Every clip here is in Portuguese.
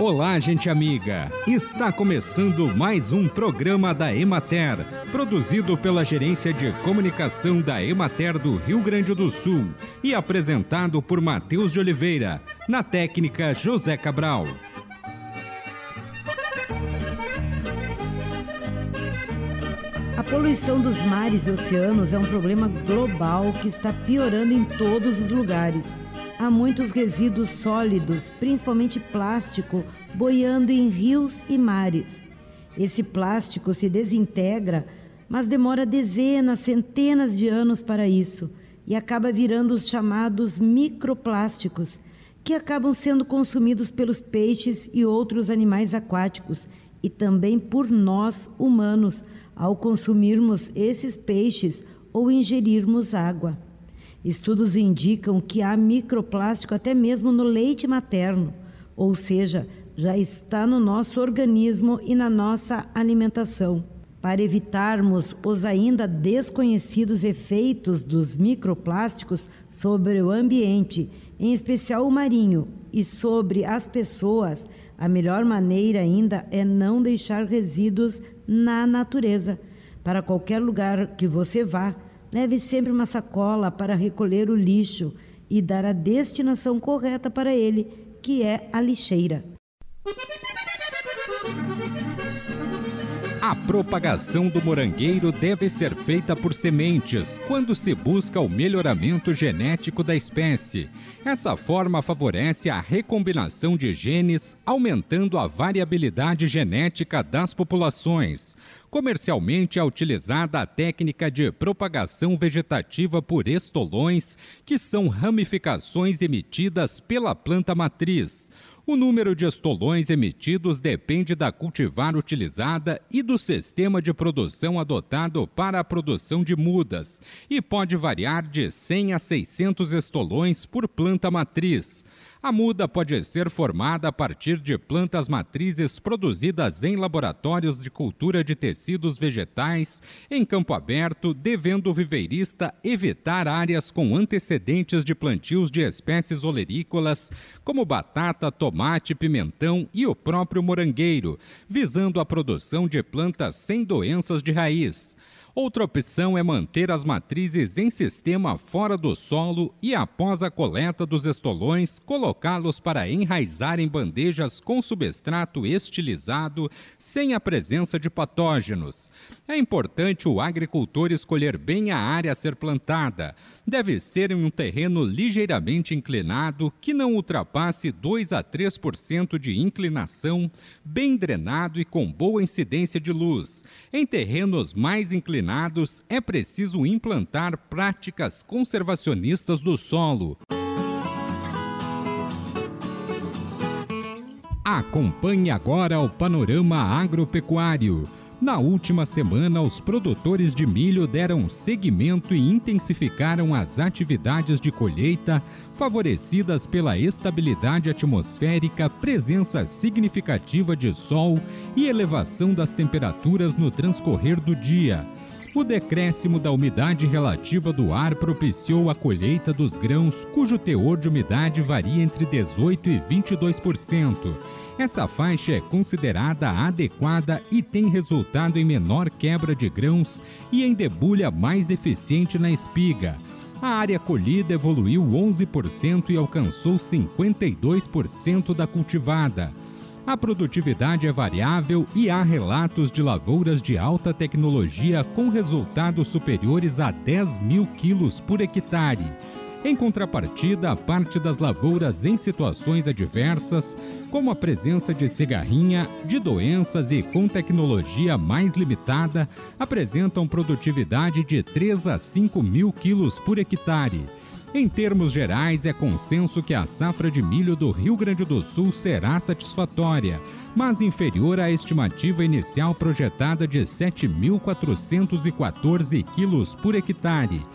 Olá, gente amiga! Está começando mais um programa da Emater, produzido pela Gerência de Comunicação da Emater do Rio Grande do Sul e apresentado por Matheus de Oliveira, na técnica José Cabral. A poluição dos mares e oceanos é um problema global que está piorando em todos os lugares há muitos resíduos sólidos, principalmente plástico, boiando em rios e mares. Esse plástico se desintegra, mas demora dezenas, centenas de anos para isso e acaba virando os chamados microplásticos, que acabam sendo consumidos pelos peixes e outros animais aquáticos e também por nós humanos ao consumirmos esses peixes ou ingerirmos água. Estudos indicam que há microplástico até mesmo no leite materno, ou seja, já está no nosso organismo e na nossa alimentação. Para evitarmos os ainda desconhecidos efeitos dos microplásticos sobre o ambiente, em especial o marinho, e sobre as pessoas, a melhor maneira ainda é não deixar resíduos na natureza. Para qualquer lugar que você vá, Leve sempre uma sacola para recolher o lixo e dar a destinação correta para ele, que é a lixeira. A propagação do morangueiro deve ser feita por sementes, quando se busca o melhoramento genético da espécie. Essa forma favorece a recombinação de genes, aumentando a variabilidade genética das populações. Comercialmente é utilizada a técnica de propagação vegetativa por estolões, que são ramificações emitidas pela planta matriz. O número de estolões emitidos depende da cultivar utilizada e do sistema de produção adotado para a produção de mudas, e pode variar de 100 a 600 estolões por planta matriz. A muda pode ser formada a partir de plantas matrizes produzidas em laboratórios de cultura de tecidos vegetais em campo aberto, devendo o viveirista evitar áreas com antecedentes de plantios de espécies olerícolas, como batata, tomate, pimentão e o próprio morangueiro, visando a produção de plantas sem doenças de raiz. Outra opção é manter as matrizes em sistema fora do solo e, após a coleta dos estolões, colocá-los para enraizar em bandejas com substrato estilizado, sem a presença de patógenos. É importante o agricultor escolher bem a área a ser plantada. Deve ser em um terreno ligeiramente inclinado, que não ultrapasse 2 a 3% de inclinação, bem drenado e com boa incidência de luz. Em terrenos mais inclinados, é preciso implantar práticas conservacionistas do solo. Acompanhe agora o panorama agropecuário. Na última semana, os produtores de milho deram seguimento e intensificaram as atividades de colheita, favorecidas pela estabilidade atmosférica, presença significativa de sol e elevação das temperaturas no transcorrer do dia. O decréscimo da umidade relativa do ar propiciou a colheita dos grãos, cujo teor de umidade varia entre 18% e 22%. Essa faixa é considerada adequada e tem resultado em menor quebra de grãos e em debulha mais eficiente na espiga. A área colhida evoluiu 11% e alcançou 52% da cultivada. A produtividade é variável e há relatos de lavouras de alta tecnologia com resultados superiores a 10 mil quilos por hectare. Em contrapartida, a parte das lavouras em situações adversas, como a presença de cigarrinha, de doenças e com tecnologia mais limitada, apresentam produtividade de 3 a 5 mil quilos por hectare. Em termos gerais, é consenso que a safra de milho do Rio Grande do Sul será satisfatória, mas inferior à estimativa inicial projetada de 7.414 quilos por hectare.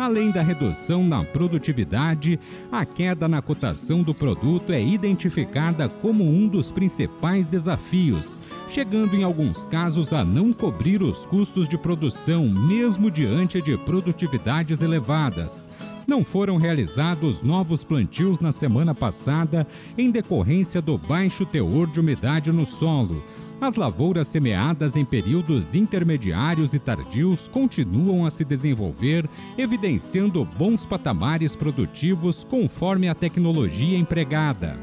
Além da redução na produtividade, a queda na cotação do produto é identificada como um dos principais desafios, chegando em alguns casos a não cobrir os custos de produção, mesmo diante de produtividades elevadas não foram realizados novos plantios na semana passada em decorrência do baixo teor de umidade no solo. As lavouras semeadas em períodos intermediários e tardios continuam a se desenvolver, evidenciando bons patamares produtivos conforme a tecnologia empregada.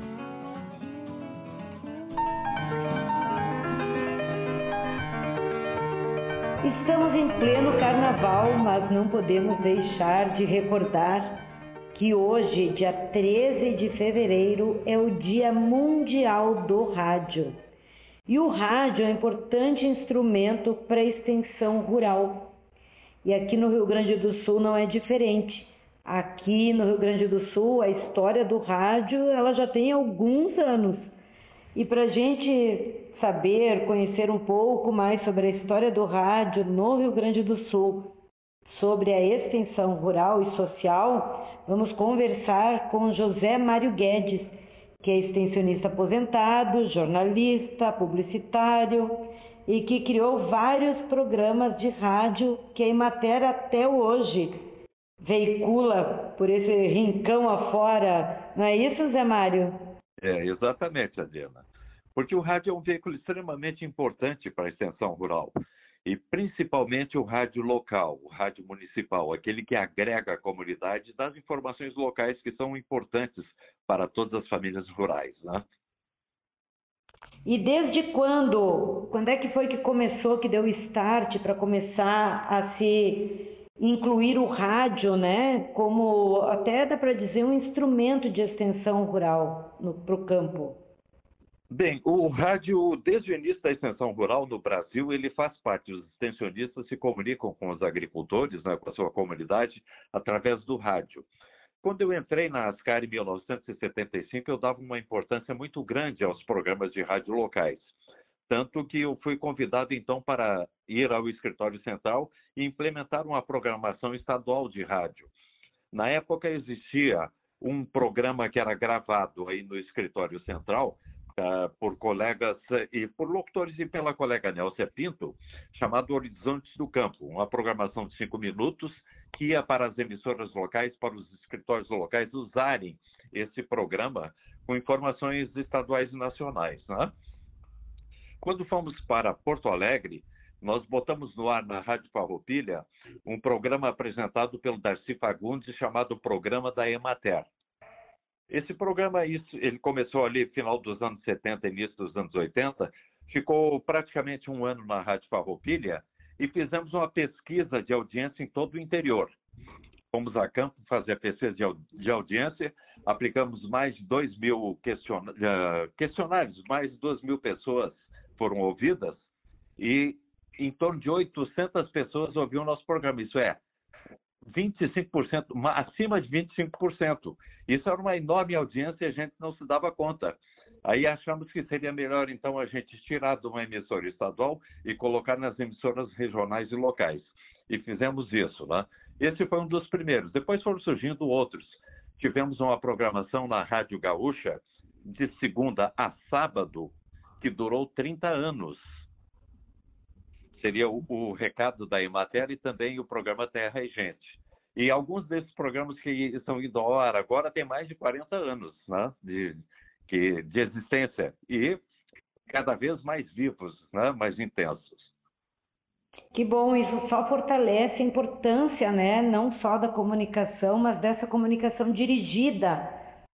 Estamos em pleno carnaval, mas não podemos deixar de recordar que hoje, dia 13 de fevereiro, é o Dia Mundial do Rádio. E o rádio é um importante instrumento para a extensão rural. E aqui no Rio Grande do Sul não é diferente. Aqui no Rio Grande do Sul, a história do rádio ela já tem alguns anos. E para a gente saber, conhecer um pouco mais sobre a história do rádio no Rio Grande do Sul, sobre a extensão rural e social, vamos conversar com José Mário Guedes, que é extensionista aposentado, jornalista, publicitário e que criou vários programas de rádio que a Imater até hoje veicula por esse rincão afora. Não é isso, Zé Mário? É, exatamente, Adriana porque o rádio é um veículo extremamente importante para a extensão rural. E principalmente o rádio local, o rádio municipal, aquele que agrega a comunidade das informações locais que são importantes para todas as famílias rurais. Né? E desde quando? Quando é que foi que começou, que deu start para começar a se incluir o rádio, né? Como até dá para dizer um instrumento de extensão rural para o campo? Bem, o rádio, desde o início da extensão rural no Brasil, ele faz parte. Os extensionistas se comunicam com os agricultores, né, com a sua comunidade, através do rádio. Quando eu entrei na ASCAR em 1975, eu dava uma importância muito grande aos programas de rádio locais. Tanto que eu fui convidado, então, para ir ao escritório central e implementar uma programação estadual de rádio. Na época, existia um programa que era gravado aí no escritório central, uh, por colegas e por locutores e pela colega Nelcia Pinto, chamado Horizontes do Campo, uma programação de cinco minutos que ia para as emissoras locais, para os escritórios locais usarem esse programa com informações estaduais e nacionais. Né? Quando fomos para Porto Alegre, nós botamos no ar na Rádio Farroupilha um programa apresentado pelo Darcy Fagundes chamado Programa da Emater. Esse programa, isso, ele começou ali final dos anos 70, início dos anos 80, ficou praticamente um ano na Rádio Farroupilha e fizemos uma pesquisa de audiência em todo o interior. Fomos a campo fazer a pesquisa de audiência, aplicamos mais de 2 mil eh, questionários, mais de 2 mil pessoas foram ouvidas e em torno de 800 pessoas ouviram o nosso programa. Isso é, 25%, acima de 25%. Isso era uma enorme audiência e a gente não se dava conta. Aí achamos que seria melhor, então, a gente tirar de uma emissora estadual e colocar nas emissoras regionais e locais. E fizemos isso, né? Esse foi um dos primeiros. Depois foram surgindo outros. Tivemos uma programação na Rádio Gaúcha de segunda a sábado, que durou 30 anos seria o, o, recado da Emater e também o programa Terra e Gente. E alguns desses programas que estão indo ao ar agora têm mais de 40 anos né, de, que, de existência e cada vez mais vivos, né, mais intensos. Que bom, isso só fortalece a importância, né, não só da comunicação, mas dessa comunicação dirigida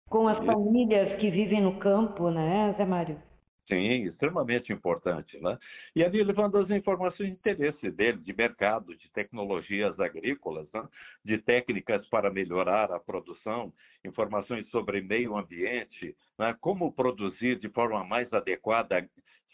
com as famílias que vivem no campo, né, Zé Mário? Sim, extremamente importante. Né? E ali levando as informações de interesse dele, de mercado, de tecnologias agrícolas, né? de técnicas para melhorar a produção, informações sobre meio ambiente, né? como produzir de forma mais adequada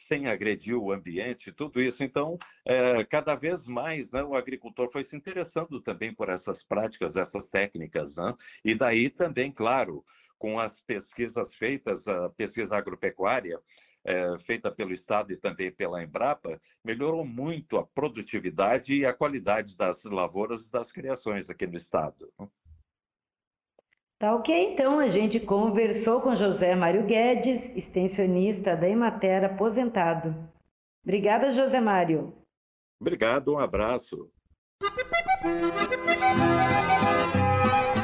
sem agredir o ambiente, tudo isso. Então, é, cada vez mais né, o agricultor foi se interessando também por essas práticas, essas técnicas. Né? E daí também, claro, com as pesquisas feitas, a pesquisa agropecuária, é, feita pelo Estado e também pela Embrapa, melhorou muito a produtividade e a qualidade das lavouras e das criações aqui no Estado. Tá ok, então a gente conversou com José Mário Guedes, extensionista da Emater aposentado. Obrigada, José Mário. Obrigado, um abraço.